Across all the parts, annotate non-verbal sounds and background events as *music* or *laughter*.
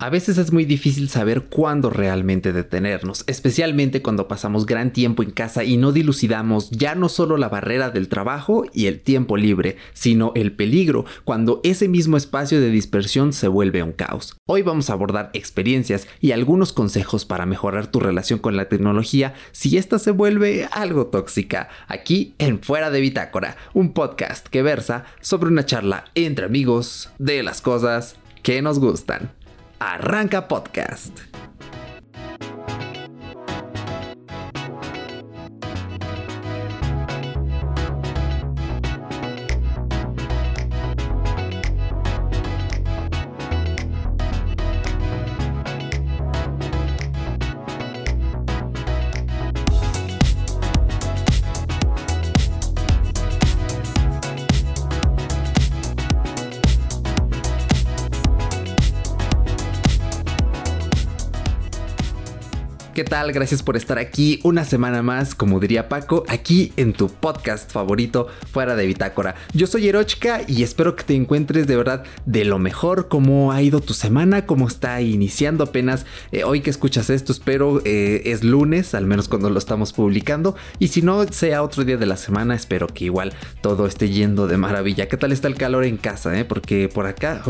A veces es muy difícil saber cuándo realmente detenernos, especialmente cuando pasamos gran tiempo en casa y no dilucidamos ya no solo la barrera del trabajo y el tiempo libre, sino el peligro cuando ese mismo espacio de dispersión se vuelve un caos. Hoy vamos a abordar experiencias y algunos consejos para mejorar tu relación con la tecnología si ésta se vuelve algo tóxica, aquí en Fuera de Bitácora, un podcast que versa sobre una charla entre amigos de las cosas que nos gustan. Arranca Podcast. Tal? Gracias por estar aquí una semana más, como diría Paco, aquí en tu podcast favorito fuera de Bitácora. Yo soy Erochka y espero que te encuentres de verdad de lo mejor. ¿Cómo ha ido tu semana? ¿Cómo está iniciando apenas? Eh, hoy que escuchas esto, espero eh, es lunes, al menos cuando lo estamos publicando. Y si no sea otro día de la semana, espero que igual todo esté yendo de maravilla. ¿Qué tal está el calor en casa? Eh? Porque por acá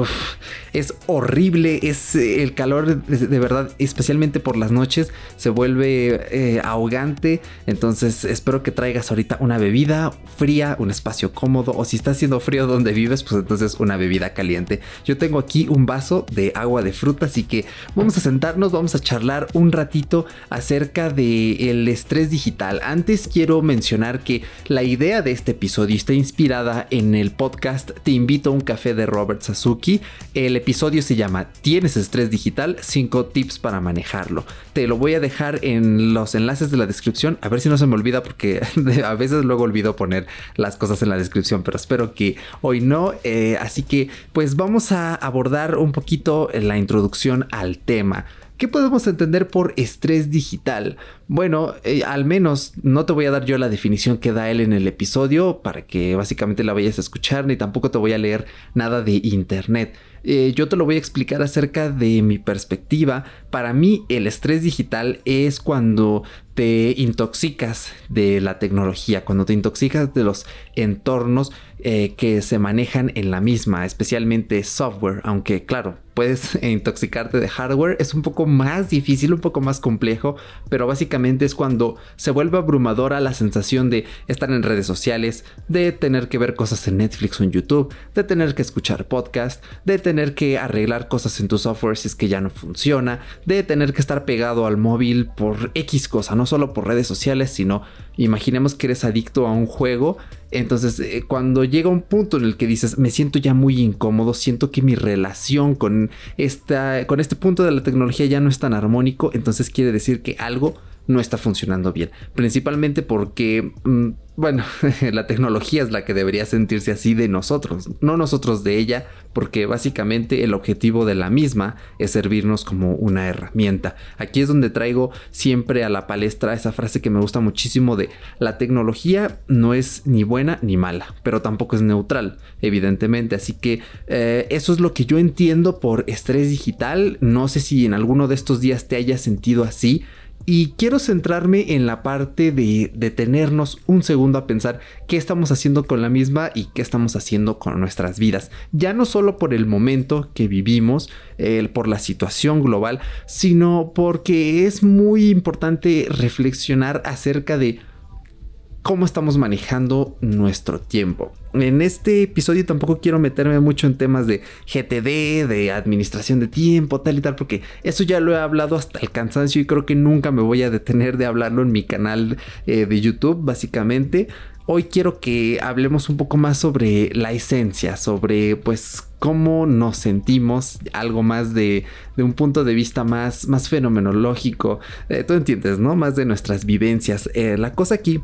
es horrible, es el calor de verdad, especialmente por las noches vuelve eh, ahogante. Entonces espero que traigas ahorita una bebida fría, un espacio cómodo o si está haciendo frío donde vives, pues entonces una bebida caliente. Yo tengo aquí un vaso de agua de fruta, así que vamos a sentarnos, vamos a charlar un ratito acerca del estrés digital. Antes quiero mencionar que la idea de este episodio está inspirada en el podcast Te invito a un café de Robert Sasuki. El episodio se llama ¿Tienes estrés digital? 5 tips para manejarlo. Te lo voy a dejar en los enlaces de la descripción. A ver si no se me olvida porque *laughs* a veces luego olvido poner las cosas en la descripción, pero espero que hoy no. Eh, así que pues vamos a abordar un poquito la introducción al tema. ¿Qué podemos entender por estrés digital? Bueno, eh, al menos no te voy a dar yo la definición que da él en el episodio para que básicamente la vayas a escuchar, ni tampoco te voy a leer nada de internet. Eh, yo te lo voy a explicar acerca de mi perspectiva. Para mí el estrés digital es cuando te intoxicas de la tecnología, cuando te intoxicas de los entornos eh, que se manejan en la misma, especialmente software, aunque claro, puedes *laughs* intoxicarte de hardware, es un poco más difícil, un poco más complejo, pero básicamente es cuando se vuelve abrumadora la sensación de estar en redes sociales, de tener que ver cosas en Netflix o en YouTube, de tener que escuchar podcast, de tener que arreglar cosas en tu software si es que ya no funciona, de tener que estar pegado al móvil por X cosa, no solo por redes sociales, sino imaginemos que eres adicto a un juego. Entonces, eh, cuando llega un punto en el que dices, me siento ya muy incómodo, siento que mi relación con, esta, con este punto de la tecnología ya no es tan armónico, entonces quiere decir que algo no está funcionando bien. Principalmente porque, mm, bueno, *laughs* la tecnología es la que debería sentirse así de nosotros, no nosotros de ella, porque básicamente el objetivo de la misma es servirnos como una herramienta. Aquí es donde traigo siempre a la palestra esa frase que me gusta muchísimo de la tecnología no es ni buena ni mala, pero tampoco es neutral, evidentemente. Así que eh, eso es lo que yo entiendo por estrés digital. No sé si en alguno de estos días te hayas sentido así. Y quiero centrarme en la parte de detenernos un segundo a pensar qué estamos haciendo con la misma y qué estamos haciendo con nuestras vidas. Ya no solo por el momento que vivimos, por la situación global, sino porque es muy importante reflexionar acerca de cómo estamos manejando nuestro tiempo. En este episodio tampoco quiero meterme mucho en temas de GTD, de administración de tiempo, tal y tal, porque eso ya lo he hablado hasta el cansancio y creo que nunca me voy a detener de hablarlo en mi canal eh, de YouTube, básicamente. Hoy quiero que hablemos un poco más sobre la esencia, sobre pues cómo nos sentimos, algo más de, un punto de vista más, más fenomenológico, eh, tú entiendes, ¿no? Más de nuestras vivencias. Eh, la cosa aquí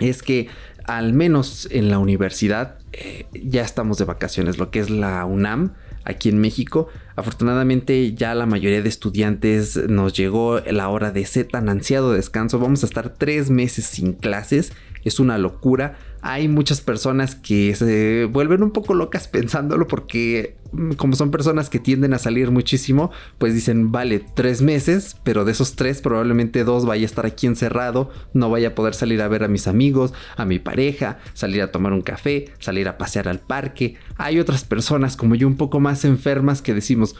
es que al menos en la universidad eh, ya estamos de vacaciones, lo que es la UNAM aquí en México. Afortunadamente ya la mayoría de estudiantes nos llegó la hora de ese tan ansiado descanso. Vamos a estar tres meses sin clases. Es una locura. Hay muchas personas que se vuelven un poco locas pensándolo porque mm, como son personas que tienden a salir muchísimo, pues dicen, vale, tres meses, pero de esos tres probablemente dos vaya a estar aquí encerrado, no vaya a poder salir a ver a mis amigos, a mi pareja, salir a tomar un café, salir a pasear al parque. Hay otras personas como yo un poco más enfermas que decimos,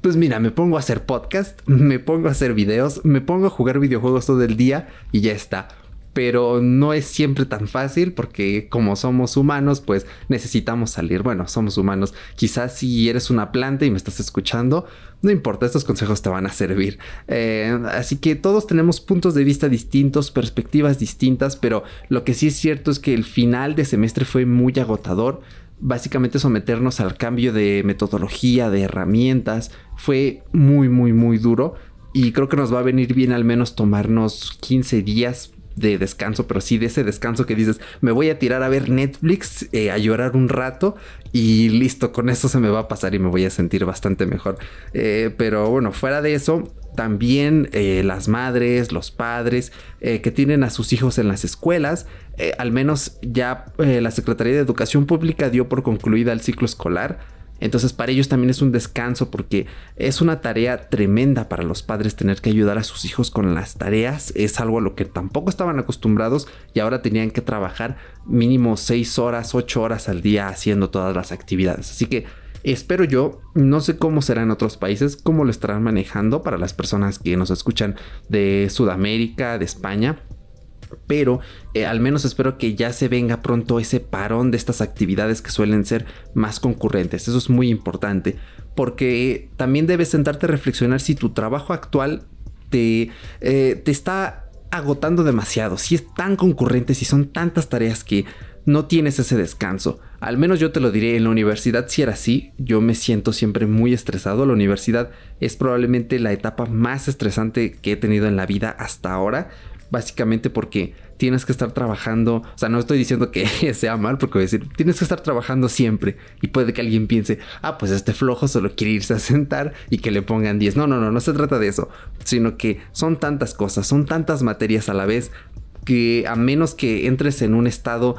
pues mira, me pongo a hacer podcast, me pongo a hacer videos, me pongo a jugar videojuegos todo el día y ya está. Pero no es siempre tan fácil porque como somos humanos, pues necesitamos salir. Bueno, somos humanos. Quizás si eres una planta y me estás escuchando, no importa, estos consejos te van a servir. Eh, así que todos tenemos puntos de vista distintos, perspectivas distintas, pero lo que sí es cierto es que el final de semestre fue muy agotador básicamente someternos al cambio de metodología, de herramientas, fue muy, muy, muy duro. Y creo que nos va a venir bien al menos tomarnos 15 días de descanso, pero sí de ese descanso que dices, me voy a tirar a ver Netflix, eh, a llorar un rato y listo, con eso se me va a pasar y me voy a sentir bastante mejor. Eh, pero bueno, fuera de eso, también eh, las madres, los padres que tienen a sus hijos en las escuelas, al menos ya la Secretaría de Educación Pública dio por concluida el ciclo escolar. Entonces para ellos también es un descanso porque es una tarea tremenda para los padres tener que ayudar a sus hijos con las tareas. Es algo a lo que tampoco estaban acostumbrados y ahora tenían que trabajar mínimo 6 horas, 8 horas al día haciendo todas las actividades. Así que espero yo, no sé cómo será en otros países, cómo lo estarán manejando para las personas que nos escuchan de Sudamérica, de España pero eh, al menos espero que ya se venga pronto ese parón de estas actividades que suelen ser más concurrentes. Eso es muy importante, porque también debes sentarte a reflexionar si tu trabajo actual te, eh, te está agotando demasiado, si es tan concurrente, si son tantas tareas que no tienes ese descanso. Al menos yo te lo diré, en la universidad si era así, yo me siento siempre muy estresado. La universidad es probablemente la etapa más estresante que he tenido en la vida hasta ahora básicamente porque tienes que estar trabajando, o sea, no estoy diciendo que *laughs* sea mal, porque voy a decir, tienes que estar trabajando siempre y puede que alguien piense, ah, pues este flojo solo quiere irse a sentar y que le pongan 10. No, no, no, no se trata de eso, sino que son tantas cosas, son tantas materias a la vez que a menos que entres en un estado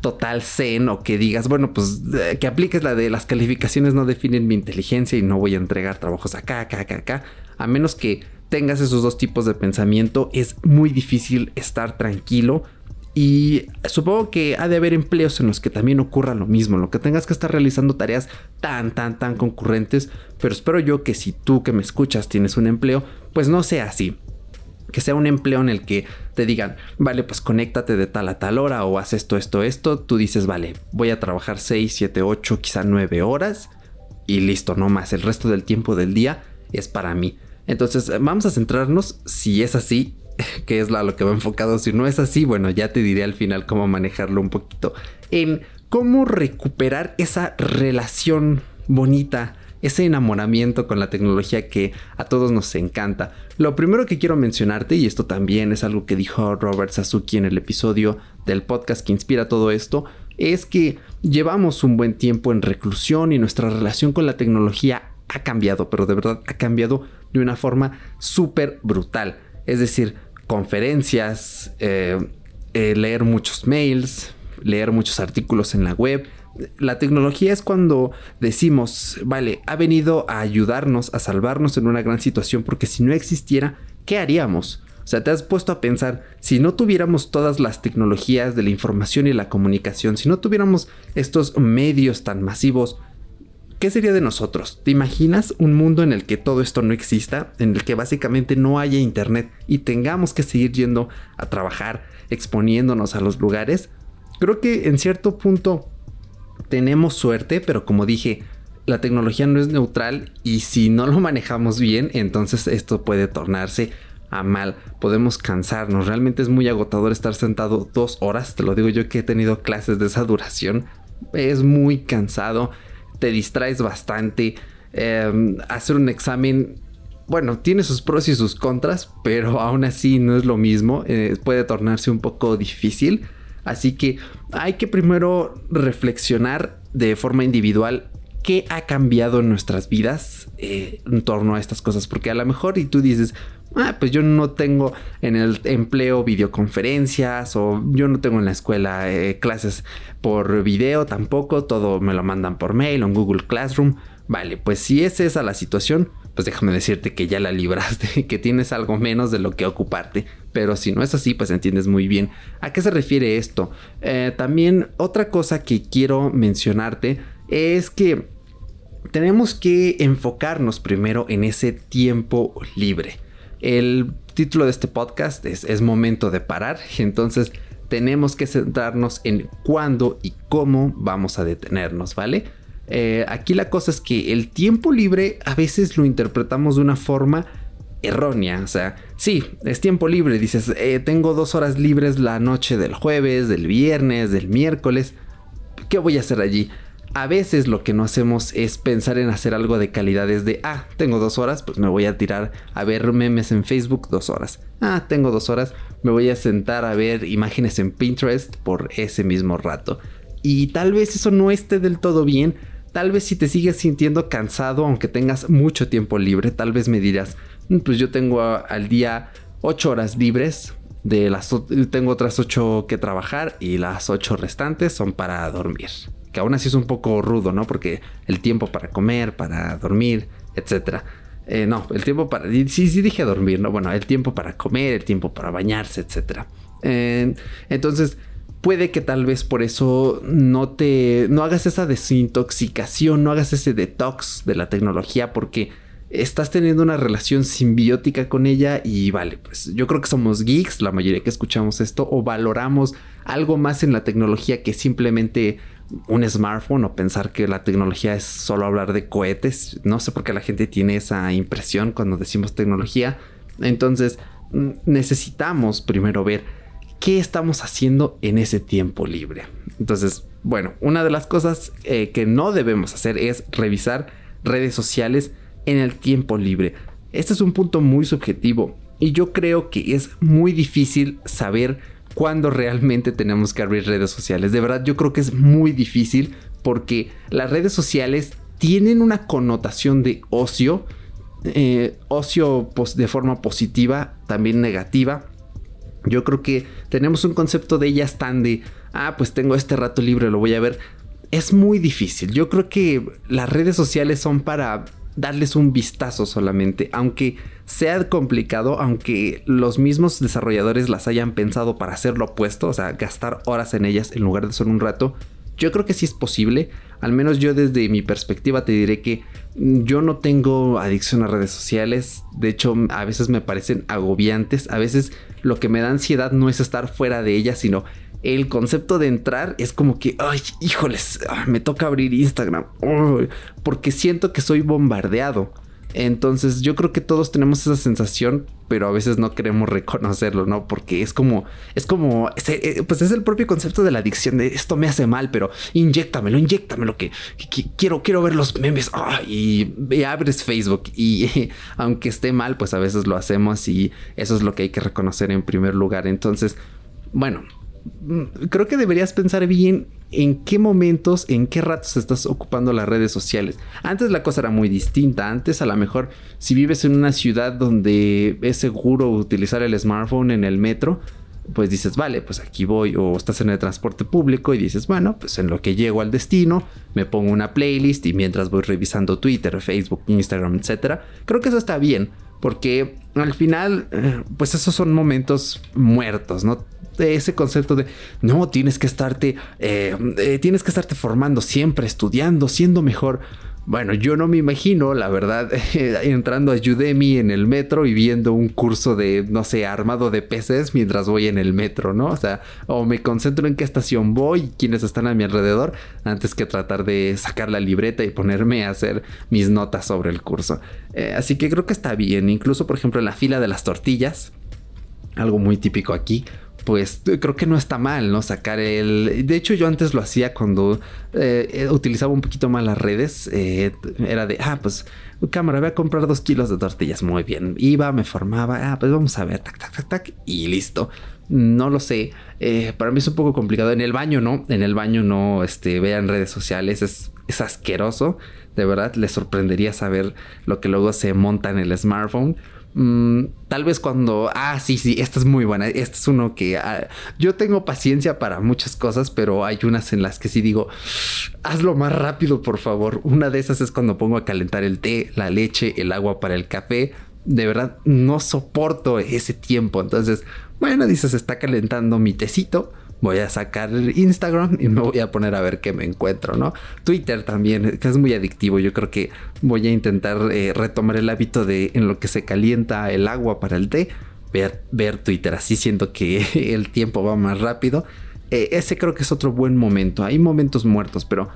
total zen o que digas, bueno, pues eh, que apliques la de las calificaciones no definen mi inteligencia y no voy a entregar trabajos acá, acá, acá, acá, a menos que tengas esos dos tipos de pensamiento, es muy difícil estar tranquilo. Y supongo que ha de haber empleos en los que también ocurra lo mismo, lo que tengas que estar realizando tareas tan, tan, tan concurrentes. Pero espero yo que si tú que me escuchas tienes un empleo, pues no sea así. Que sea un empleo en el que te digan, vale, pues conéctate de tal a tal hora o haz esto, esto, esto. Tú dices, vale, voy a trabajar 6, 7, 8, quizá 9 horas y listo, no más. El resto del tiempo del día es para mí. Entonces, vamos a centrarnos si es así, que es lo que va enfocado. Si no es así, bueno, ya te diré al final cómo manejarlo un poquito. En cómo recuperar esa relación bonita, ese enamoramiento con la tecnología que a todos nos encanta. Lo primero que quiero mencionarte, y esto también es algo que dijo Robert Sasuki en el episodio del podcast que inspira todo esto, es que llevamos un buen tiempo en reclusión y nuestra relación con la tecnología ha cambiado, pero de verdad ha cambiado de una forma súper brutal. Es decir, conferencias, eh, eh, leer muchos mails, leer muchos artículos en la web. La tecnología es cuando decimos, vale, ha venido a ayudarnos, a salvarnos en una gran situación, porque si no existiera, ¿qué haríamos? O sea, te has puesto a pensar, si no tuviéramos todas las tecnologías de la información y la comunicación, si no tuviéramos estos medios tan masivos, ¿Qué sería de nosotros? ¿Te imaginas un mundo en el que todo esto no exista? En el que básicamente no haya internet y tengamos que seguir yendo a trabajar, exponiéndonos a los lugares. Creo que en cierto punto tenemos suerte, pero como dije, la tecnología no es neutral y si no lo *laughs* manejamos bien, entonces esto puede tornarse a mal. Podemos cansarnos. Realmente es muy agotador estar sentado dos horas. Te lo digo yo que he tenido clases de esa duración. Es muy cansado te distraes bastante. Em, hacer un examen, bueno, tiene sus pros y sus contras, pero *laughs* aún así no es lo mismo. Eh, puede tornarse un poco difícil. Así que hay que primero reflexionar de forma individual qué ha cambiado en nuestras vidas eh, en torno a estas cosas. Porque a lo mejor y tú dices, ah, pues yo no tengo en el empleo videoconferencias o yo no tengo en la escuela eh, clases por video tampoco, todo me lo mandan por mail o en Google Classroom. Vale, pues si es esa la situación, pues déjame decirte que ya la libraste, *laughs* que tienes algo menos de lo que ocuparte. Pero si no es así, pues entiendes muy bien a qué se refiere esto. Eh, también otra cosa que quiero mencionarte es que tenemos que enfocarnos primero en ese tiempo libre. El título de este podcast es, es momento de parar, entonces tenemos que centrarnos en cuándo y cómo vamos a detenernos, ¿vale? Eh, aquí la cosa es que el tiempo libre a veces lo interpretamos de una forma errónea. O sea, sí, es tiempo libre. Dices, eh, tengo dos horas libres la noche del jueves, del viernes, del miércoles. ¿Qué voy a hacer allí? A veces lo que no hacemos es pensar en hacer algo de calidad de, ah, tengo dos horas, pues me voy a tirar a ver memes en Facebook dos horas. Ah, tengo dos horas, me voy a sentar a ver imágenes en Pinterest por ese mismo rato. Y tal vez eso no esté del todo bien, Tal vez si te sigues sintiendo cansado, aunque tengas mucho tiempo libre, tal vez me dirás, mm, pues yo tengo al día 8 horas libres, tengo otras 8 que trabajar y las 8 restantes son para dormir. Que aún así es un poco rudo, ¿no? Porque el tiempo para comer, para dormir, etc. Eh, no, el tiempo para... Sí, sí dije dormir, ¿no? Bueno, el tiempo para comer, el tiempo para bañarse, etc. entonces, puede que tal vez por eso no te no hagas esa desintoxicación, no hagas ese detox de la tecnología porque estás teniendo una relación simbiótica con ella y vale, pues yo creo que somos geeks, la mayoría que escuchamos esto o valoramos algo más en la tecnología que simplemente un smartphone o pensar que la tecnología es solo hablar de cohetes. No sé por qué la gente tiene esa impresión cuando decimos tecnología. Entonces, mm, necesitamos primero ver qué estamos haciendo en ese tiempo libre. Entonces, bueno, una de las cosas eh, que no debemos hacer es revisar redes sociales en el tiempo libre. Este es un punto muy subjetivo y yo creo que es muy difícil saber cuándo realmente tenemos que abrir redes sociales. De verdad, yo creo que es muy difícil porque las redes sociales tienen una connotación de ocio, eh, ocio de forma positiva, también negativa. Yo creo que tenemos un concepto de ellas tan de, ah, pues tengo este rato libre, lo voy a ver. Es muy difícil. Yo creo que las redes sociales son para darles un vistazo solamente, aunque sea complicado, aunque los mismos desarrolladores las hayan pensado para hacer lo opuesto, o sea, gastar horas en ellas en lugar de solo un rato. Yo creo que sí es posible, al menos yo desde mi perspectiva te diré que yo no tengo adicción a redes sociales, de hecho a veces me parecen agobiantes, a veces lo que me da ansiedad no es estar fuera de ellas, sino el concepto de entrar es como que, ay, híjoles, ah, me toca abrir Instagram, porque siento que soy bombardeado. Entonces yo creo que todos tenemos esa sensación, pero a veces no queremos reconocerlo, ¿no? Porque es como, es como, eh, pues es el propio concepto de la adicción, de esto me hace mal, pero inyectamelo, inyectamelo, que, quiero, quiero ver los memes, y, abres Facebook y *laughs* aunque esté mal, pues a veces lo hacemos y eso es lo que hay que reconocer en primer lugar. Entonces, bueno, creo que deberías pensar bien en qué momentos, en qué ratos estás ocupando las redes sociales. Antes la cosa era muy distinta. Antes a lo mejor si vives en una ciudad donde es seguro utilizar el smartphone en el metro, pues dices, vale, pues aquí voy, o estás en el transporte público y dices, bueno, pues en lo que llego al destino, me pongo una playlist y mientras voy revisando Twitter, Facebook, Instagram, etcétera, creo que eso está bien, porque al final, eh, pues esos son momentos muertos, ¿no? Ese concepto de no tienes que estarte, eh, eh, tienes que estarte formando siempre, estudiando, siendo mejor. Bueno, yo no me imagino, la verdad, *laughs* entrando a Udemy en el metro y viendo un curso de, no sé, armado de peces mientras voy en el metro, ¿no? O sea, o me concentro en qué estación voy quiénes están a mi alrededor, antes que tratar de sacar la libreta y ponerme a hacer mis notas sobre el curso. Eh, así que creo que está bien, incluso por ejemplo en la fila de las tortillas, algo muy típico aquí, pues creo que no está mal, ¿no? Sacar el... De hecho yo antes lo hacía cuando eh, utilizaba un poquito más las redes. Eh, era de, ah, pues cámara, voy a comprar dos kilos de tortillas. Muy bien. Iba, me formaba, ah, pues vamos a ver, tac, tac, tac, tac, y listo. No lo sé. Eh, para mí es un poco complicado. En el baño, ¿no? En el baño no, este, vean redes sociales. Es, es asqueroso. De verdad, les sorprendería saber lo que luego se monta en el smartphone. Mm, tal vez cuando... Ah, sí, sí, esta es muy buena. Este es uno que... Ah, yo tengo paciencia para muchas cosas, pero hay unas en las que sí digo, hazlo más rápido, por favor. Una de esas es cuando pongo a calentar el té, la leche, el agua para el café. De verdad, no soporto ese tiempo. Entonces, bueno, dices, está calentando mi tecito voy a sacar Instagram y me voy a poner a ver qué me encuentro, ¿no? Twitter también, que es muy adictivo. Yo creo que voy a intentar eh, retomar el hábito de en lo que se calienta el agua para el té, ver, ver Twitter. Así siento que *laughs* el tiempo va más rápido. Eh, ese creo que es otro buen momento. Hay momentos muertos, pero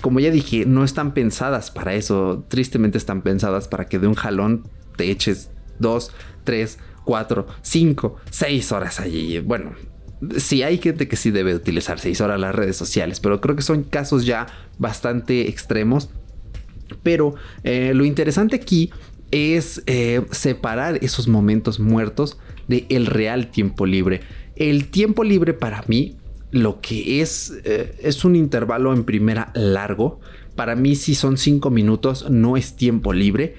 como ya dije, no están pensadas para eso. Tristemente están pensadas para que de un jalón te eches dos, tres, cuatro, cinco, seis horas allí. Bueno, sí hay gente que sí debe utilizar 6 horas las redes sociales, pero creo que son casos ya bastante extremos. Pero eh, lo interesante aquí es eh, separar esos momentos muertos del el real tiempo libre. El tiempo libre para mí lo que es eh, es un intervalo en primera largo. Para mí si son 5 minutos no es tiempo libre.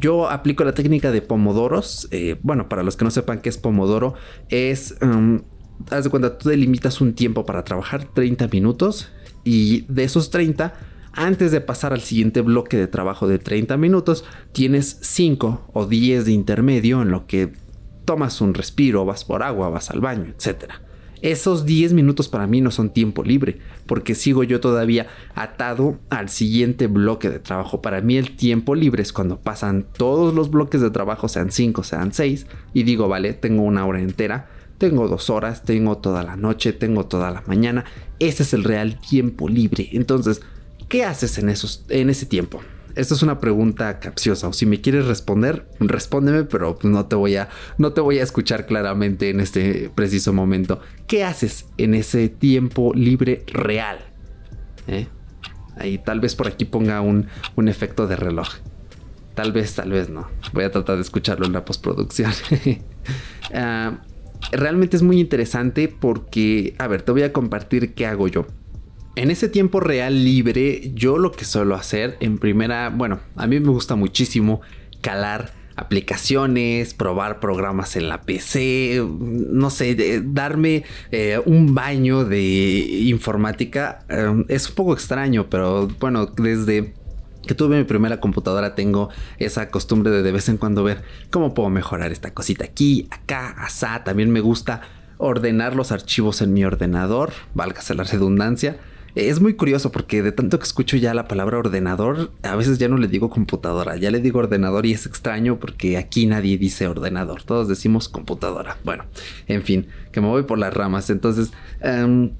yo aplico la técnica de pomodoros. bueno, para los que no sepan qué es pomodoro, es... Um, haz de cuenta, tú delimitas un tiempo para trabajar, 30 minutos, y de esos 30, antes de pasar al siguiente bloque de trabajo de 30 minutos, tienes 5 o 10 de intermedio en lo que tomas un respiro, vas por agua, vas al baño, etc. Esos 10 minutos para mí no son tiempo libre, porque sigo yo todavía atado al siguiente bloque de trabajo. Para mí el tiempo libre es cuando pasan todos los bloques de trabajo, sean 5, sean 6, y digo, vale, tengo una hora entera tengo dos horas, tengo toda la noche, tengo toda la mañana. Ese es el real tiempo libre. Entonces, ¿qué haces en, esos, en ese tiempo? Esta es una pregunta capciosa. O si me quieres responder, respóndeme, pero no te voy a, no te voy a escuchar claramente en este preciso momento. ¿Qué haces en ese tiempo libre real? ¿Eh? Ahí tal vez por aquí ponga un, un efecto de reloj. Tal vez, tal vez no. Voy a tratar de escucharlo en la postproducción. uh, *laughs* realmente es muy interesante porque, a ver, te voy a compartir qué hago yo. En ese tiempo real libre, yo lo que suelo hacer en primera, bueno, a mí me gusta muchísimo calar aplicaciones, probar programas en la PC, no sé, darme eh, un baño de informática. Eh, es un poco extraño, pero bueno, desde que tuve mi primera computadora tengo esa costumbre de de vez en cuando ver cómo puedo mejorar esta cosita aquí, acá, asá. También me gusta ordenar los archivos en mi ordenador, válgase la redundancia. Es muy curioso porque de tanto que escucho ya la palabra ordenador, a veces ya no le digo computadora, ya le digo ordenador y es extraño porque aquí nadie dice ordenador, todos decimos computadora. Bueno, en fin, que me voy por las ramas. Entonces, em,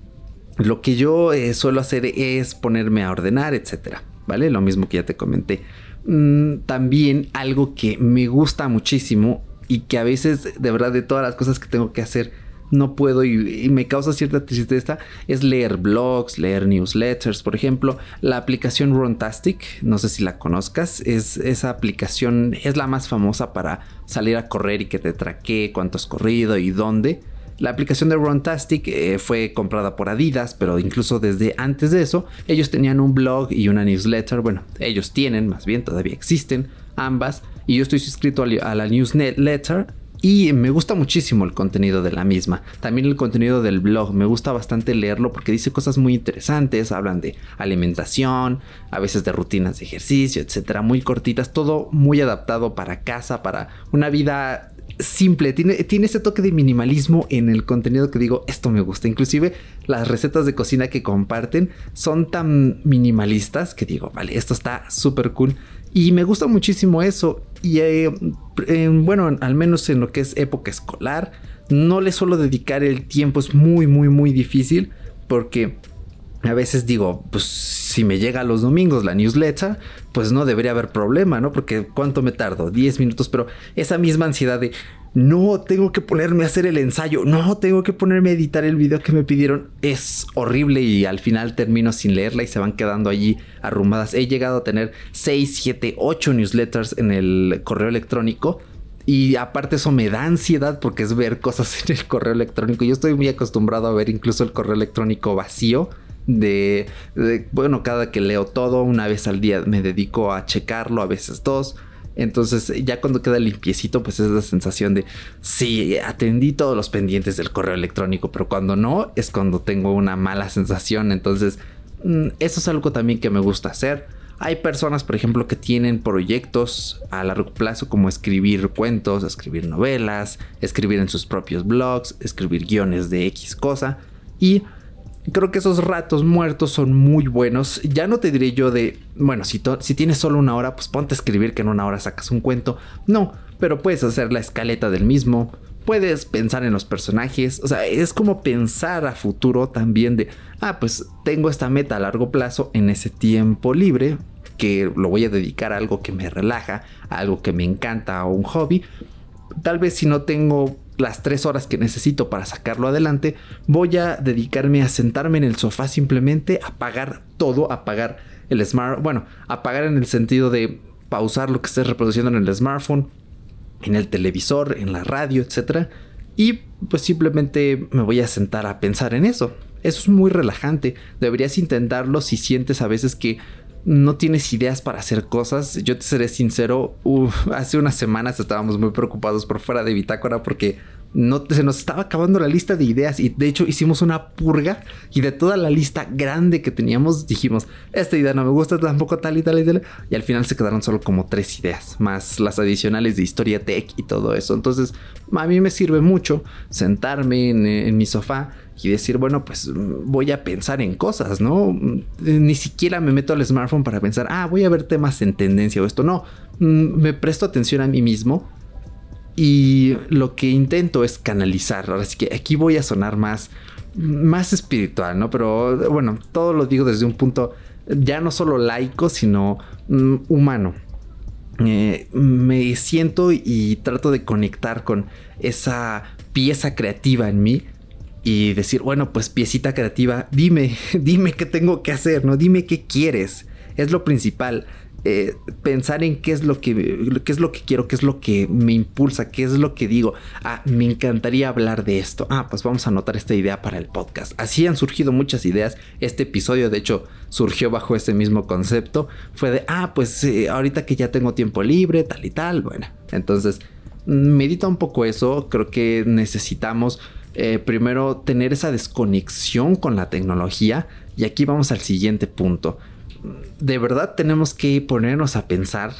lo que yo eh, suelo hacer es ponerme a ordenar, etcétera. ¿Vale? Lo mismo que ya te comenté. Mm, también algo que me gusta muchísimo y que a veces, de verdad, de todas las cosas que tengo que hacer, no puedo y, me causa cierta tristeza es leer blogs, leer newsletters, por ejemplo, la aplicación Runtastic, no sé si la conozcas, es esa aplicación es la más famosa para salir a correr y que te traquee cuánto has corrido y dónde. La aplicación de Runtastic eh, fue comprada por Adidas, pero incluso desde antes de eso, ellos tenían un blog y una newsletter. Bueno, ellos tienen, más bien, todavía existen ambas. Y yo estoy suscrito a la newsletter y me gusta muchísimo el contenido de la misma. También el contenido del blog. Me gusta bastante leerlo porque dice cosas muy interesantes. Hablan de alimentación, a veces de rutinas de ejercicio, etcétera. Muy cortitas. Todo muy adaptado para casa, para una vida simple, tiene, tiene ese toque de minimalismo en el contenido que digo, esto me gusta. Inclusive las recetas de cocina que comparten son tan minimalistas que digo, vale, esto está súper cool. Y me gusta muchísimo eso. Y eh, bueno, al menos en lo que es época escolar, no le suelo dedicar el tiempo, es muy, muy, muy difícil porque a veces digo, pues si me llega los domingos la newsletter, pues no debería haber problema, ¿no? Porque ¿cuánto me tardo? 10 minutos, pero esa misma ansiedad de, no, tengo que ponerme a hacer el ensayo, no, tengo que ponerme a editar el video que me pidieron, es horrible y al final termino sin leerla y se van quedando allí arrumadas. He llegado a tener 6, 7, 8 newsletters en el correo electrónico y aparte eso me da ansiedad porque es ver cosas *laughs* en el correo electrónico. Yo estoy muy acostumbrado a ver incluso el correo electrónico vacío. De, bueno, cada que leo todo, una vez al día me dedico a checarlo, a veces dos. Entonces, ya cuando queda limpiecito, pues es la sensación de sí, atendí todos los pendientes del correo electrónico, pero cuando no, es cuando tengo una mala sensación. Entonces, mm, eso es algo también que me gusta hacer hay personas, por ejemplo, que tienen proyectos a largo plazo como escribir cuentos, escribir novelas, escribir en sus propios blogs, escribir guiones de X cosa. Y creo que esos ratos muertos son muy buenos. Ya no te diré yo de, bueno, si, si tienes solo una hora, pues ponte a escribir que en una hora sacas un cuento. No, pero puedes hacer la escaleta del mismo. Puedes pensar en los personajes, o sea, es como pensar a futuro también de, ah, pues tengo esta meta a largo plazo en ese tiempo libre, que lo voy a dedicar a algo que me relaja, a algo que me encanta o un hobby. Tal vez si no tengo las tres horas que necesito para sacarlo adelante, voy a dedicarme a sentarme en el sofá simplemente, apagar todo, apagar el smart, bueno, apagar en el sentido de pausar lo que estés reproduciendo en el smartphone, en el televisor, en la radio, etc. Y pues simplemente me voy a sentar a pensar en eso. Eso es muy relajante. Deberías intentarlo si sientes a veces que no tienes ideas para hacer cosas. Yo te seré sincero, hace unas semanas estábamos muy preocupados por fuera de Bitácora porque no, se nos estaba acabando la lista de ideas y de hecho hicimos una purga y de toda la lista grande que teníamos dijimos, esta idea no me gusta tampoco tal y tal y tal y al final se quedaron solo como tres ideas, más las adicionales de historia tech y todo eso. Entonces a mí me sirve mucho sentarme en mi sofá y decir, bueno, pues voy a pensar en cosas, ¿no? Ni siquiera me meto al smartphone para pensar, ah, voy a ver temas en tendencia o esto, no, me presto atención a mí mismo y lo que intento es canalizar. Ahora sí que aquí voy a sonar más, más espiritual, ¿no? Pero bueno, todo lo digo desde un punto ya no solo laico, sino mm, humano. Eh, me siento y trato de conectar con esa pieza creativa en mí y decir, bueno, pues piecita creativa, dime, *laughs* dime qué tengo que hacer, ¿no? Dime qué quieres. Es lo principal. Eh, pensar en qué es lo que qué es lo que quiero, qué es lo que me impulsa, qué es lo que digo. Ah, me encantaría hablar de esto. Ah, pues vamos a anotar esta idea para el podcast. Así han surgido muchas ideas. Este episodio, de hecho, surgió bajo ese mismo concepto. Fue de, ah, pues eh, ahorita que ya tengo tiempo libre, tal y tal. Bueno, entonces medita un poco eso. Creo que necesitamos eh, primero tener esa desconexión con la tecnología. Y aquí vamos al siguiente punto. De verdad tenemos que ponernos a pensar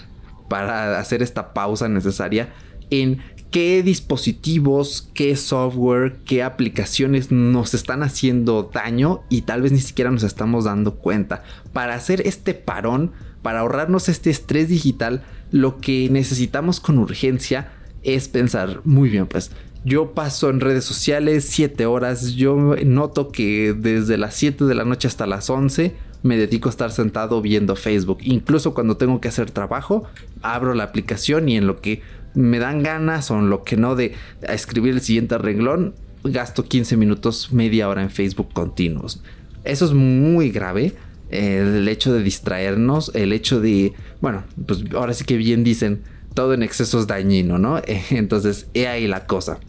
para hacer esta pausa necesaria en qué dispositivos, qué software, qué aplicaciones nos están haciendo daño y tal vez ni siquiera nos estamos dando cuenta. Para hacer este parón, para ahorrarnos este estrés digital, lo que necesitamos con urgencia es pensar, muy bien, pues yo paso en redes sociales 7 horas. Yo noto que desde las 7 de la noche hasta las 11 me dedico a estar sentado viendo Facebook. Incluso cuando tengo que hacer trabajo, abro la aplicación y en lo que me dan ganas o en lo que no de escribir el siguiente renglón, gasto 15 minutos, media hora en Facebook continuos. Eso es muy grave. el hecho de distraernos, el hecho de, bueno, pues ahora sí que bien dicen, todo en exceso es dañino, ¿no? *laughs* Entonces, he ahí la cosa.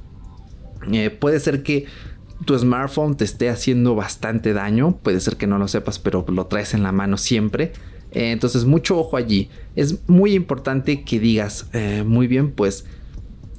Eh, puede ser que tu smartphone te esté haciendo bastante daño, puede ser que no lo sepas, pero lo traes en la mano siempre. Eh, entonces, mucho ojo allí. Es muy importante que digas, eh, muy bien, pues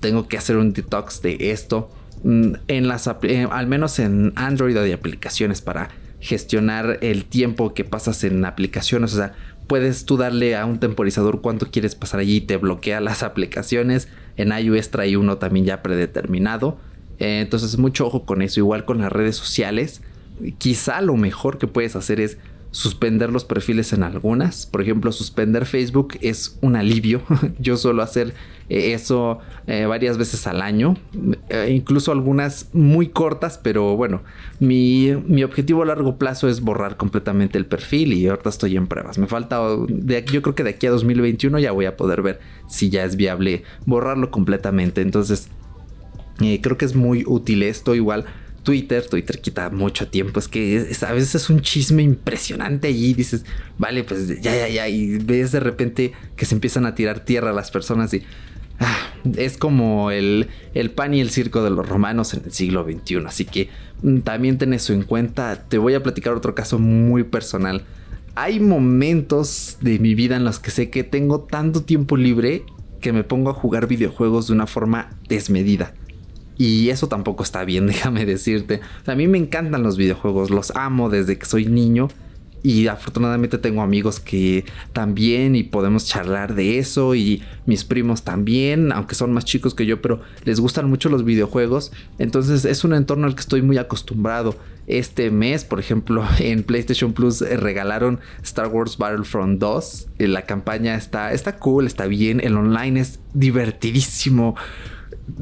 tengo que hacer un detox de esto. Mm, en las, al menos en Android hay aplicaciones para gestionar el tiempo que pasas en aplicaciones. O sea, puedes tú darle a un temporizador cuánto quieres pasar allí y te bloquea las *laughs* aplicaciones. En iOS trae uno también ya predeterminado. Eh, entonces mucho ojo con eso, igual con las redes sociales. Quizá lo mejor que puedes hacer es suspender los perfiles en algunas. Por ejemplo, suspender Facebook es un alivio. *laughs* Yo suelo hacer eh, eso eh, varias veces al año, incluso algunas muy cortas, pero bueno, mi, objetivo a largo plazo es borrar completamente el perfil y ahorita estoy en pruebas. Me falta, de, yo creo que de aquí a 2021 ya voy a poder ver si ya es viable borrarlo completamente. Entonces, creo que es muy útil esto igual Twitter, Twitter quita mucho tiempo, es que a veces es un chisme impresionante allí, dices, vale, pues ya, ya, ya, y ves de repente que se empiezan a tirar tierra a las personas y ah, es como el, el, pan y el circo de los romanos en el siglo XXI, así que mm, también ten eso en cuenta, te voy a platicar otro caso muy personal. Hay momentos de mi vida en los que sé que tengo tanto tiempo libre que me pongo a jugar videojuegos de una forma desmedida. Y eso tampoco está bien, *laughs* déjame decirte. a mí me encantan los videojuegos, los amo desde que soy niño. Y afortunadamente tengo amigos que también y podemos charlar de eso y mis primos también, aunque son más chicos que yo, pero les gustan mucho los videojuegos. Entonces es un entorno al que estoy muy acostumbrado. Este mes, por ejemplo, *laughs* en PlayStation Plus eh, regalaron Star Wars Battlefront 2. Eh, la campaña está, está cool, está bien, el online es divertidísimo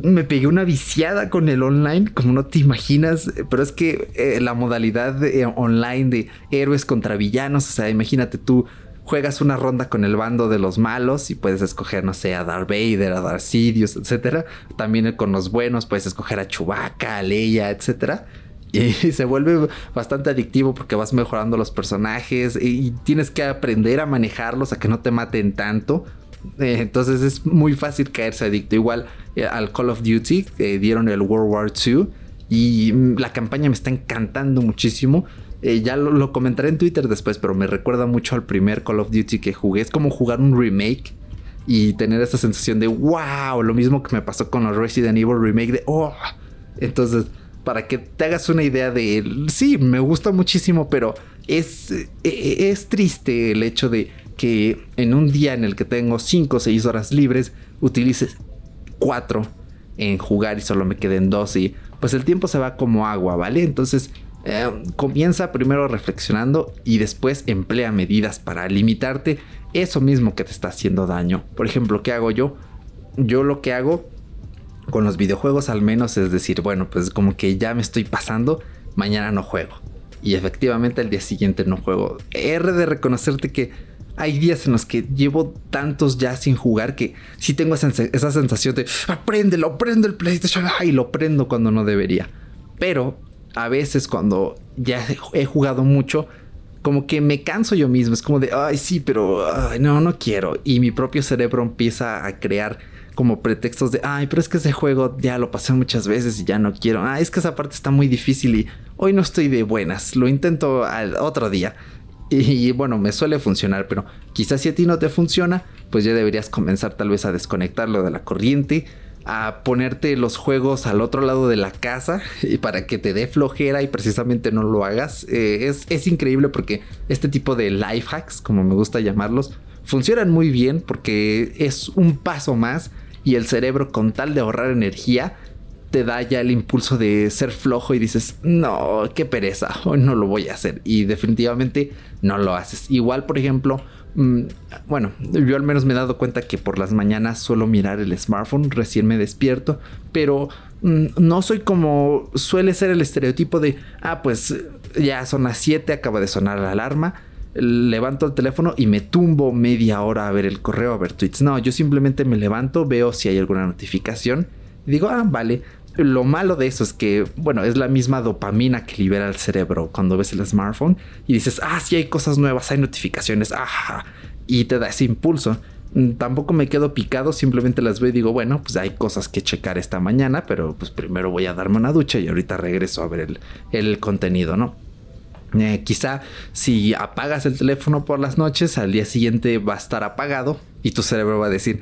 me pegué una viciada con el online, como no te imaginas, pero es que eh, la modalidad eh, online de héroes contra villanos, o sea, imagínate tú juegas una ronda con el bando de los malos y puedes escoger, no sé, a Darth Vader, a Darth Sidious, etcétera. También con los buenos puedes escoger a Chewbacca, a Leia, etcétera. *laughs* Y se vuelve bastante adictivo porque vas mejorando los personajes y tienes que aprender a manejarlos, a que no te maten tanto. Eh, entonces es muy fácil caerse adicto. Igual al Call of Duty que dieron el World War II y la campaña me está encantando muchísimo. Eh, ya lo, comentaré en Twitter después, pero me recuerda mucho al primer Call of Duty que jugué. Es como jugar un remake y tener esa sensación de wow, lo mismo que me pasó con los Resident Evil remake de oh. Entonces, para que te hagas una idea de sí, me gusta muchísimo, pero es, es triste el hecho de que en un día en el que tengo 5 o 6 horas libres, utilices 4 en jugar y solo me queden 2 y pues el tiempo se va como agua, ¿vale? Entonces eh, comienza primero reflexionando y después emplea medidas para limitarte eso mismo que te está haciendo daño. Por ejemplo, ¿qué hago yo? Yo lo que hago con los videojuegos al menos es decir, bueno, pues como que ya me estoy pasando, mañana no juego. Y efectivamente el día siguiente no juego. R de reconocerte que hay días en los que llevo tantos ya sin jugar que sí tengo esa, sensación de apréndelo, prende el PlayStation y lo prendo cuando no debería. Pero a veces cuando ya he jugado mucho, como que me canso yo mismo. Es como de, ay, sí, pero no, no quiero. Y mi propio cerebro empieza a crear como pretextos de, ay, pero es que ese juego ya lo pasé muchas veces y ya no quiero. Ah, es que esa parte está muy difícil y hoy no estoy de buenas. Lo intento al otro día. Y bueno, me suele funcionar, pero quizás si a ti no te funciona, pues ya deberías comenzar tal vez a desconectarlo de la corriente, a ponerte los juegos al otro lado de la casa *laughs* y para que te dé flojera y precisamente no lo hagas. Eh, es, es increíble porque este tipo de life hacks, como me gusta llamarlos, funcionan muy bien porque es un paso más y el cerebro con tal de ahorrar energía te da ya el impulso de ser flojo y dices, no, qué pereza, hoy no lo voy a hacer. Y definitivamente no lo haces. Igual, por ejemplo, mm, bueno, yo al menos me he dado cuenta que por las mañanas suelo mirar el smartphone, recién me despierto, pero mm, no soy como suele ser el estereotipo de, ah, pues ya son las 7, acaba de sonar la alarma. Levanto el teléfono y me tumbo media hora a ver el correo, a ver tweets. No, yo simplemente me levanto, veo si hay alguna notificación y digo, ah, vale, lo malo de eso es que, bueno, es la misma dopamina que libera el cerebro cuando ves el smartphone y dices, ah, sí hay cosas nuevas, hay notificaciones, ajá, y te da ese impulso. Mm, tampoco me quedo picado, simplemente las veo y digo, bueno, pues hay cosas que checar esta mañana, pero pues primero voy a darme una ducha y ahorita regreso a ver el, contenido, ¿no? Eh, quizá si apagas el teléfono por las noches, al día siguiente va a estar apagado y tu cerebro va a decir,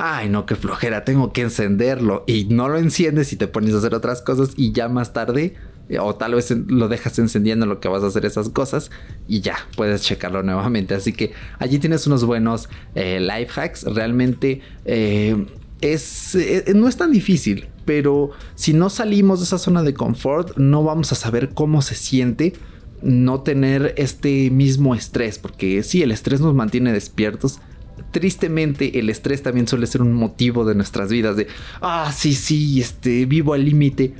ay no, qué flojera, tengo que encenderlo y no lo enciendes y te pones a hacer otras cosas y ya más tarde eh, o tal vez lo dejas encendiendo lo que vas a hacer esas cosas y ya puedes checarlo nuevamente. Así que allí tienes unos buenos eh, life hacks. Realmente eh, es, no es tan difícil, pero si no salimos de esa zona de confort, no vamos a saber cómo se siente no tener este mismo estrés, porque sí, el estrés nos mantiene despiertos. Tristemente, el estrés también suele ser un motivo de nuestras vidas de, ah, sí, sí, este, vivo al límite.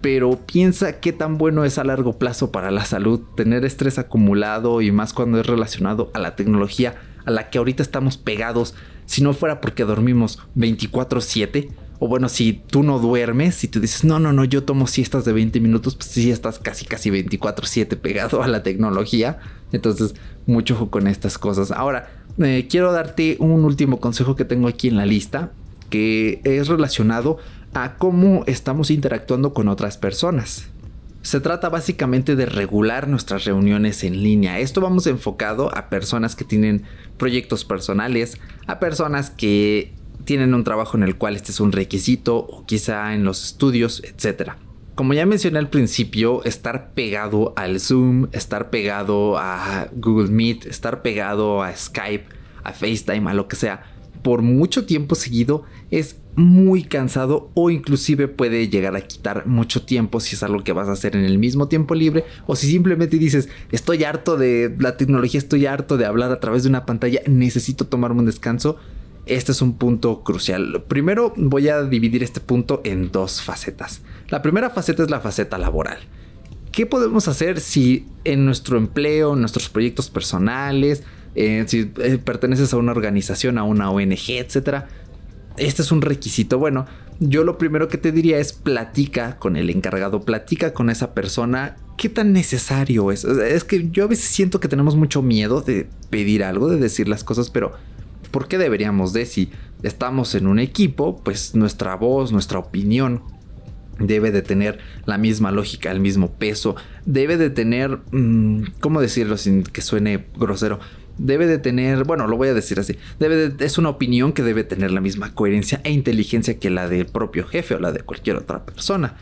Pero piensa qué tan bueno es a largo plazo para la salud tener estrés acumulado y más cuando es relacionado a la tecnología a la que ahorita estamos pegados. Si no fuera porque dormimos 24/7, o bueno, si tú no duermes, si tú dices, no, no, no, yo tomo siestas de 20 minutos, pues sí estás casi, casi 24/7 pegado a la tecnología. Entonces, mucho ojo con estas cosas. Ahora, eh, quiero darte un último consejo que tengo aquí en la lista, que es relacionado a cómo estamos interactuando con otras personas. Se trata básicamente de regular nuestras reuniones en línea. Esto vamos enfocado a personas que tienen proyectos personales, a personas que tienen un trabajo en el cual este es un requisito o quizá en los estudios, etc. Como ya mencioné al principio, estar pegado al Zoom, estar pegado a Google Meet, estar pegado a Skype, a FaceTime, a lo que sea, por mucho tiempo seguido es muy cansado o inclusive puede llegar a quitar mucho tiempo si es algo que vas a hacer en el mismo tiempo libre o si simplemente dices estoy harto de la tecnología, estoy harto de hablar a través de una pantalla, necesito tomarme un descanso este es un punto crucial. Primero voy a dividir este punto en dos facetas. La primera faceta es la faceta laboral. ¿Qué podemos hacer si en nuestro empleo, en nuestros proyectos personales, eh, si eh, perteneces a una organización, a una ONG, etcétera, este es un requisito? Bueno, yo lo primero que te diría es platica con el encargado, platica con esa persona. ¿Qué tan necesario es? Es que yo a veces siento que tenemos mucho miedo de pedir algo, de decir las cosas, pero ¿Por qué deberíamos de? Si estamos en un equipo, pues nuestra voz, nuestra opinión debe de tener la misma lógica, el mismo peso, debe de tener, mm, ¿cómo decirlo sin que suene grosero? Debe de tener, bueno, lo voy a decir así, debe es una opinión que debe tener la misma coherencia e inteligencia que la del propio jefe o la de cualquier otra persona.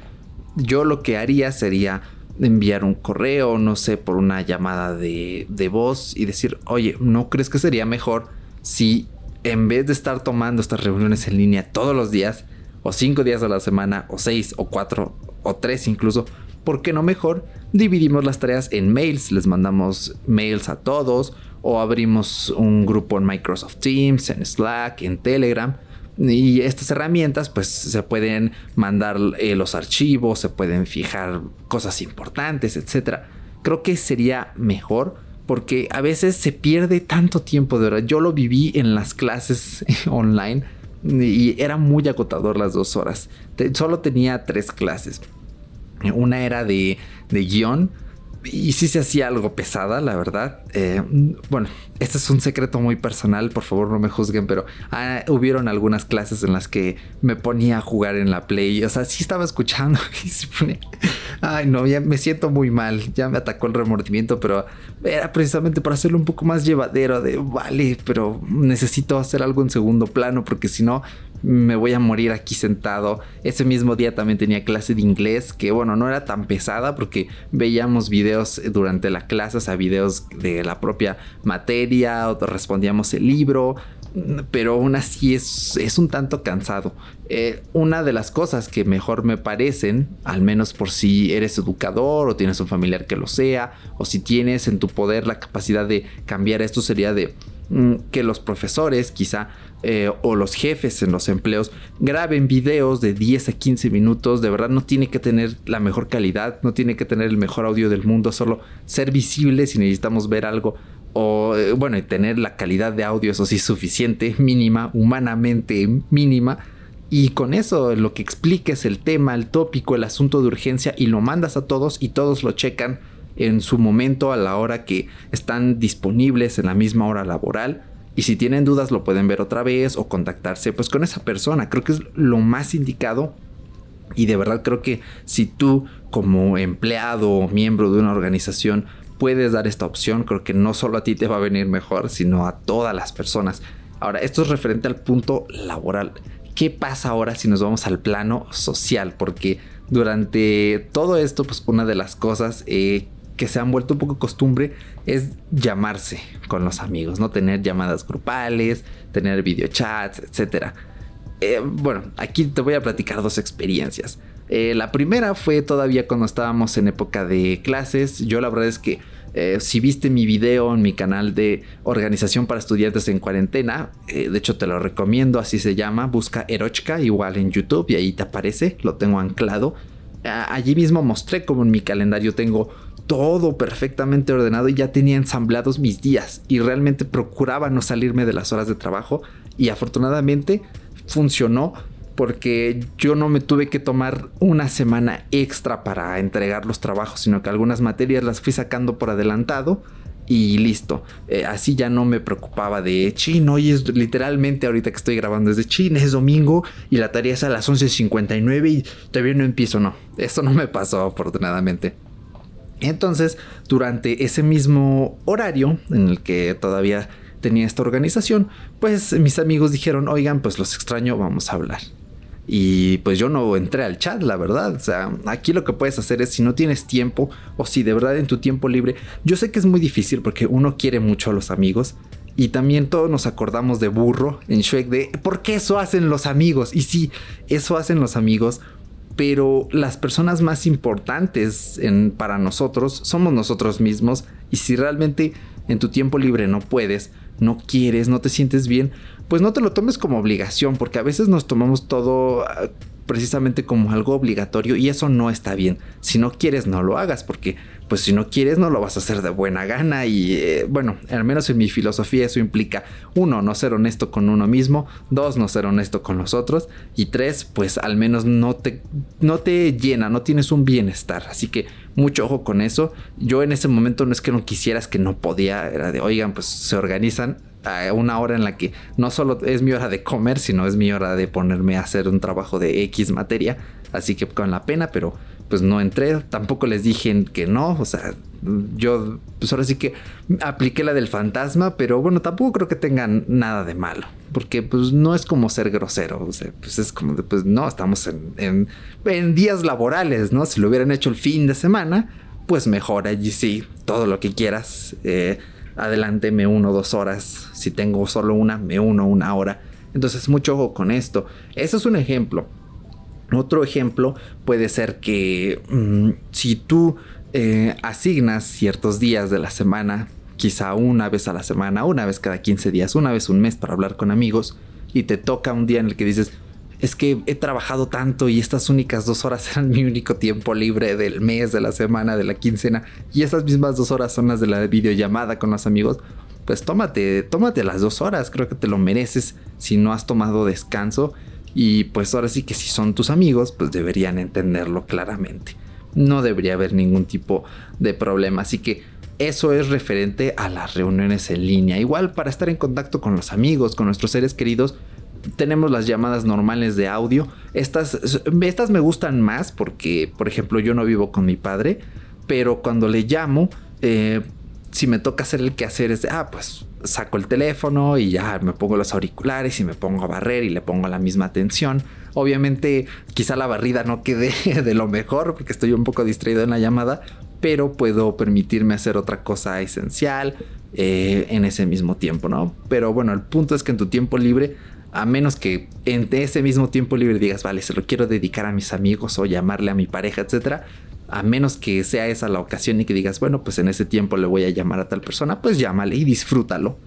Yo lo que haría sería enviar un correo, no sé, por una llamada de, de voz y decir, oye, ¿no crees que sería mejor si en vez de estar tomando estas reuniones en línea todos los días, o cinco días a la semana, o seis, o cuatro, o tres incluso, ¿por qué no mejor dividimos las tareas en mails? Les mandamos mails a todos, o abrimos un grupo en Microsoft Teams, en Slack, en Telegram. Y estas herramientas pues se pueden mandar eh, los archivos, se pueden fijar cosas importantes, etc. Creo que sería mejor porque a veces se pierde tanto tiempo de verdad. Yo lo viví en las clases *laughs* online y era muy agotador las dos horas. solo tenía tres clases. Una era de, de guion y sí se hacía algo pesada, la verdad. Eh, bueno, este es un secreto muy personal, por favor no me juzguen, pero ah, hubieron algunas clases en las que me ponía a jugar en la Play. O sea, sí estaba escuchando *laughs* y se pone... Ay, no, ya me siento muy mal, ya me atacó el remordimiento, pero era precisamente para hacerlo un poco más llevadero de, vale, pero necesito hacer algo en segundo plano porque si no me voy a morir aquí sentado. Ese mismo día también tenía clase de inglés, que bueno, no era tan pesada porque veíamos videos durante la clase, o sea, videos de la propia materia, o respondíamos el libro, pero aún así es, es un tanto cansado. Eh, una de las cosas que mejor me parecen, al menos por si eres educador o tienes un familiar que lo sea, o si tienes en tu poder la capacidad de cambiar esto, sería de que los profesores quizá eh, o los jefes en los empleos graben videos de 10 a 15 minutos. De verdad no tiene que tener la mejor calidad, no tiene que tener el mejor audio del mundo, solo ser visible si necesitamos ver algo. O eh, bueno, y tener la calidad de audio, eso sí, suficiente, *laughs* mínima, humanamente mínima. Y con eso lo que expliques el tema, el tópico, el asunto de urgencia y lo mandas a todos y todos lo checan en su momento a la hora que están disponibles en la misma hora laboral y si tienen dudas lo pueden ver otra vez o contactarse pues con esa persona. Creo que es lo más indicado. Y de verdad creo que si tú como empleado o miembro de una organización puedes dar esta opción, creo que no solo a ti te va a venir mejor, sino a todas las personas. Ahora, esto es referente al punto laboral. ¿Qué pasa ahora si nos vamos al plano social? Porque durante todo esto, pues una de las cosas eh, que se han vuelto un poco costumbre es llamarse con los amigos, ¿no? Tener llamadas grupales, tener videochats, etc. eh, bueno, aquí te voy a platicar dos experiencias. Eh, la primera fue todavía cuando estábamos en época de clases. Yo la verdad es que eh, si viste mi video en mi canal de organización para estudiantes en cuarentena, de hecho te lo recomiendo, así se llama, busca Erochka igual en YouTube y ahí te aparece, lo tengo anclado. allí mismo mostré como en mi calendario tengo todo perfectamente ordenado y ya tenía ensamblados mis días y realmente procuraba no salirme de las horas de trabajo y afortunadamente funcionó porque yo no me tuve que tomar una semana extra para entregar los trabajos, sino que algunas materias las fui sacando por adelantado y listo. Eh, así ya no me preocupaba de chino y es literalmente ahorita que estoy grabando desde China, es domingo y la tarea es a las 11.59 y todavía no empiezo, no. Esto no me pasó afortunadamente. Entonces, durante ese mismo horario en el que todavía tenía esta organización, pues mis amigos dijeron, oigan, pues los extraño, vamos a hablar. Y pues yo no entré al chat, la verdad. O sea, aquí lo que puedes hacer es si no tienes tiempo o si de verdad en tu tiempo libre, yo sé que es muy difícil porque uno quiere mucho a los amigos. Y también todos nos acordamos de burro en Shrek de ¿por qué eso hacen los amigos? Y sí, eso hacen los amigos pero las personas más importantes para nosotros somos nosotros mismos. Y si realmente en tu tiempo libre no puedes, no quieres, no te sientes bien, pues no te lo tomes como obligación, porque a veces nos tomamos todo ah, precisamente como algo obligatorio y eso no está bien. Si no quieres, no lo hagas, porque pues si no quieres no lo vas a hacer de buena gana y eh, bueno, al menos en mi filosofía eso implica uno, no ser honesto con uno mismo, dos, no ser honesto con los otros y tres, pues al menos no te, no te llena, no tienes un bienestar, así que mucho ojo con eso. Yo en ese momento no es que no quisieras que no podía, era de, oigan, pues se organizan a una hora en la que no solo es mi hora de comer, sino es mi hora de ponerme a hacer un trabajo de X materia, así que con la pena, pero pues no entré, tampoco les dije que no, o sea, yo pues ahora sí que apliqué la del fantasma, pero bueno, tampoco creo que tengan nada de malo, porque pues no es como ser grosero, o sea, pues es como de, pues no, estamos en, en, días laborales, ¿no? Si lo hubieran hecho el fin de semana, pues mejor, allí sí, todo lo que quieras, eh, adelante me uno dos horas, si tengo solo una, me uno una hora, entonces mucho ojo con esto, eso es un ejemplo. Otro ejemplo puede ser que mm, si tú eh, asignas ciertos días de la semana, quizá una vez a la semana, una vez cada 15 días, una vez un mes para hablar con amigos, y te toca un día en el que dices, es que he trabajado tanto y estas únicas dos horas *laughs* eran mi único tiempo libre del mes, de la semana, de la quincena, y esas mismas dos horas son las de la videollamada con los amigos, pues tómate, tómate las dos horas, creo que te lo mereces si no has tomado descanso y pues ahora sí que si son tus amigos, pues deberían entenderlo claramente. No debería haber ningún tipo de problema. Así que eso es referente a las reuniones en línea. Igual para estar en contacto con los amigos, con nuestros seres queridos, tenemos las llamadas normales de audio. Estas, estas me gustan más porque, por ejemplo, yo no vivo con mi padre, pero cuando le llamo, eh, si me toca hacer el quehacer es ah, pues saco el teléfono y ya me pongo los auriculares y me pongo a barrer y le pongo la misma atención. Obviamente quizá la barrida no quede *laughs* de lo mejor porque estoy un poco distraído en la llamada, pero puedo permitirme hacer otra cosa esencial eh, en ese mismo tiempo, ¿no? Pero bueno, el punto es que en tu tiempo libre, a menos que en ese mismo tiempo libre digas, vale, se lo quiero dedicar a mis amigos o llamarle a mi pareja, etcétera, a menos que sea esa la ocasión y que digas, bueno, pues en ese tiempo le voy a llamar a tal persona, pues llámale y disfrútalo.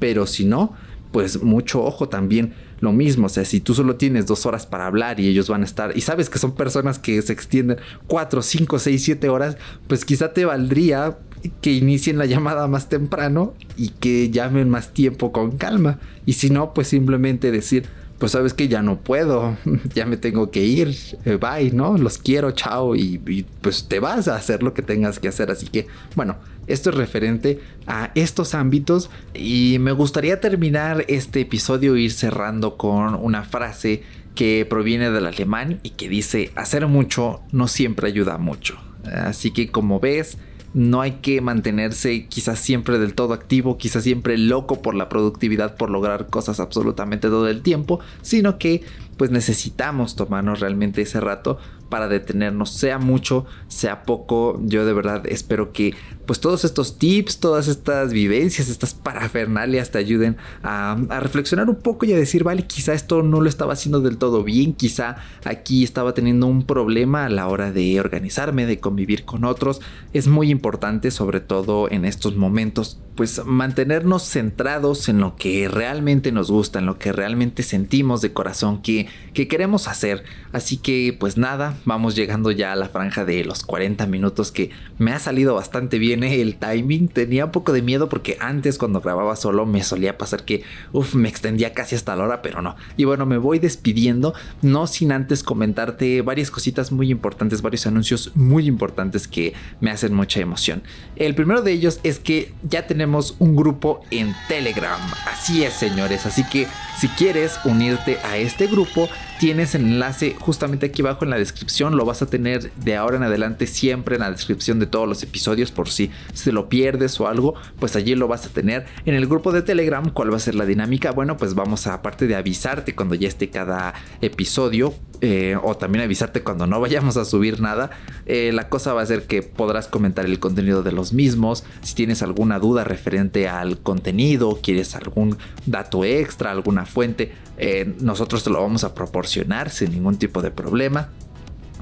Pero si no, pues mucho ojo también. Lo mismo, o sea, si tú solo tienes dos horas para hablar y ellos van a estar, y sabes que son personas que se extienden cuatro, cinco, seis, siete horas, pues quizá te valdría que inicien la llamada más temprano y que llamen más tiempo con calma. Y si no, pues simplemente decir, pues sabes que ya no puedo, *laughs* ya me tengo que ir, eh, bye, ¿no? Los quiero, chao, y, pues te vas a hacer lo que tengas que hacer. Así que, bueno, esto es referente a estos ámbitos y me gustaría terminar este episodio, ir cerrando con una frase que proviene del alemán y que dice, hacer mucho no siempre ayuda mucho. Así que como ves, no hay que mantenerse quizás siempre del todo activo, quizás siempre loco por la productividad, por lograr cosas absolutamente todo el tiempo, sino que pues necesitamos tomarnos realmente ese rato para detenernos, sea mucho, sea poco. Yo de verdad espero que pues todos estos tips, todas estas vivencias, estas parafernalias te ayuden a, reflexionar un poco y a decir, vale, quizá esto no lo estaba haciendo del todo bien, quizá aquí estaba teniendo un problema a la hora de organizarme, de convivir con otros. Es muy importante, sobre todo en estos momentos, pues mantenernos centrados en lo que realmente nos gusta, en lo que realmente sentimos de corazón que, que queremos hacer. Así que pues nada, vamos llegando ya a la franja de los 40 minutos que me ha salido bastante bien ¿eh? el timing. Tenía un poco de miedo porque antes cuando grababa solo me solía pasar que uf, me extendía casi hasta la hora, pero no. Y bueno, me voy despidiendo, no sin antes comentarte varias cositas muy importantes, varios anuncios muy importantes que me hacen mucha emoción. El primero de ellos es que ya tenemos un grupo en Telegram. Así es, señores. Así que si quieres unirte a este grupo, tienes el enlace justamente aquí abajo en la descripción. Lo vas a tener de ahora en adelante siempre en la descripción de todos los episodios por si se lo pierdes o algo, pues allí lo vas a tener. En el grupo de Telegram, ¿cuál va a ser la dinámica? Bueno, pues vamos a, aparte de avisarte cuando ya esté cada episodio, eh, o también avisarte cuando no vayamos a subir nada, eh, la cosa va a ser que podrás comentar el contenido de los mismos. Si tienes alguna duda referente al contenido, quieres algún dato extra, alguna fuente, eh, nosotros te lo vamos a proporcionar sin ningún tipo de problema.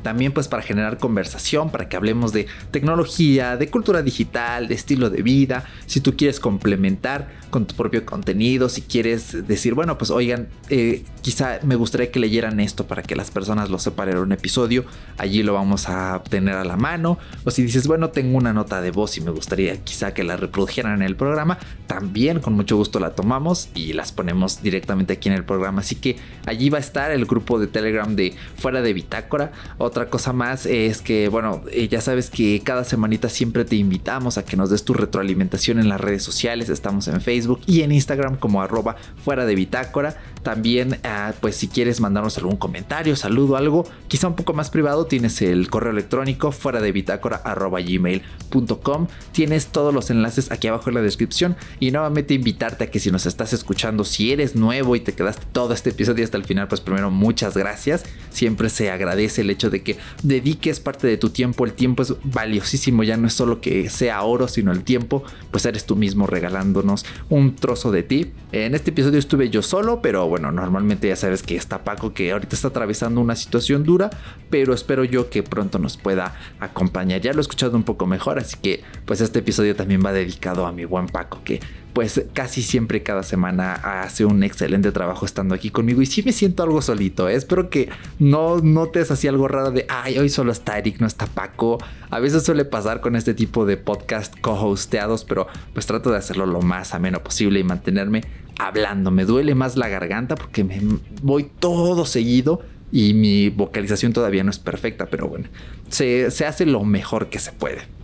También pues para generar conversación, para que hablemos de tecnología, de cultura digital, de estilo de vida. Si tú quieres complementar con tu propio contenido, si quieres decir, bueno, pues oigan, eh, quizá me gustaría que leyeran esto para que las personas lo sepan en un episodio, allí lo vamos a tener a la mano. O si dices, bueno, tengo una nota de voz y me gustaría quizá que la reprodujeran en el programa, también con mucho gusto la tomamos y las ponemos directamente aquí en el programa. Así que allí va a estar el grupo de Telegram de Fuera de Bitácora. Otra cosa más es que, bueno, eh, ya sabes que cada semanita siempre te invitamos a que nos des tu retroalimentación en las redes sociales. Estamos en Facebook y en Instagram como arroba fuera de bitácora. También, ah, pues si quieres mandarnos algún comentario, saludo, algo, quizá un poco más privado, tienes el correo electrónico fuera de bitácora arroba gmail.com. Tienes todos los enlaces aquí abajo en la descripción. Y nuevamente invitarte a que si nos estás escuchando, si eres nuevo y te quedaste todo este episodio hasta el final, pues primero muchas gracias. Siempre se agradece el hecho de que dediques parte de tu tiempo. El tiempo es valiosísimo, ya no es solo que sea oro, sino el tiempo, pues eres tú mismo regalándonos un trozo de ti. En este episodio estuve yo solo, pero bueno, normalmente ya sabes que está Paco que ahorita está atravesando una situación dura, pero espero yo que pronto nos pueda acompañar. Ya lo he escuchado un poco mejor, así que pues este episodio también va dedicado a mi buen Paco que pues casi siempre cada semana hace un excelente trabajo estando aquí conmigo y sí me siento algo solito, ¿eh? espero que no notes así algo raro de, ay, hoy solo está Eric, no está Paco. A veces suele pasar con este tipo de podcast co-hosteados, pero pues trato de hacerlo lo más ameno posible y mantenerme hablando. Me duele más la garganta porque me voy todo seguido y mi vocalización todavía no es perfecta, pero bueno, se, se hace lo mejor que se puede.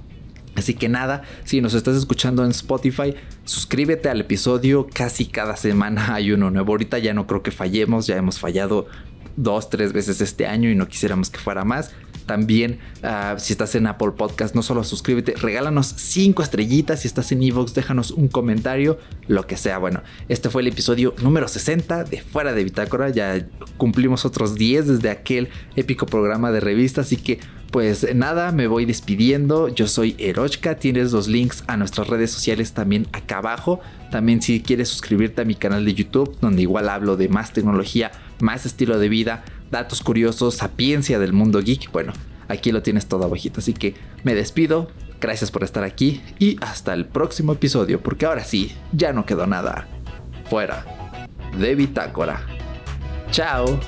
Así que nada, si nos estás escuchando en Spotify, suscríbete al episodio. Casi cada semana *laughs* hay uno nuevo. Ahorita ya no creo que fallemos, ya hemos fallado dos, tres veces este año y no quisiéramos que fuera más. También, ah, si estás en Apple Podcast, no solo suscríbete, regálanos cinco estrellitas. Si estás en Evox, déjanos un comentario, lo que sea. Bueno, este fue el episodio número 60 de Fuera de Bitácora. Ya cumplimos otros 10 desde aquel épico programa de revista. Así que pues nada, me voy despidiendo. Yo soy Erochka. Tienes los links a nuestras redes sociales también acá abajo. También si quieres suscribirte a mi canal de YouTube, donde igual hablo de más tecnología, más estilo de vida, datos curiosos, sapiencia del mundo geek. Bueno, aquí lo tienes todo abajito. Así que me despido. Gracias por estar aquí y hasta el próximo episodio, porque ahora sí, ya no quedó nada. Fuera de Bitácora. Chao.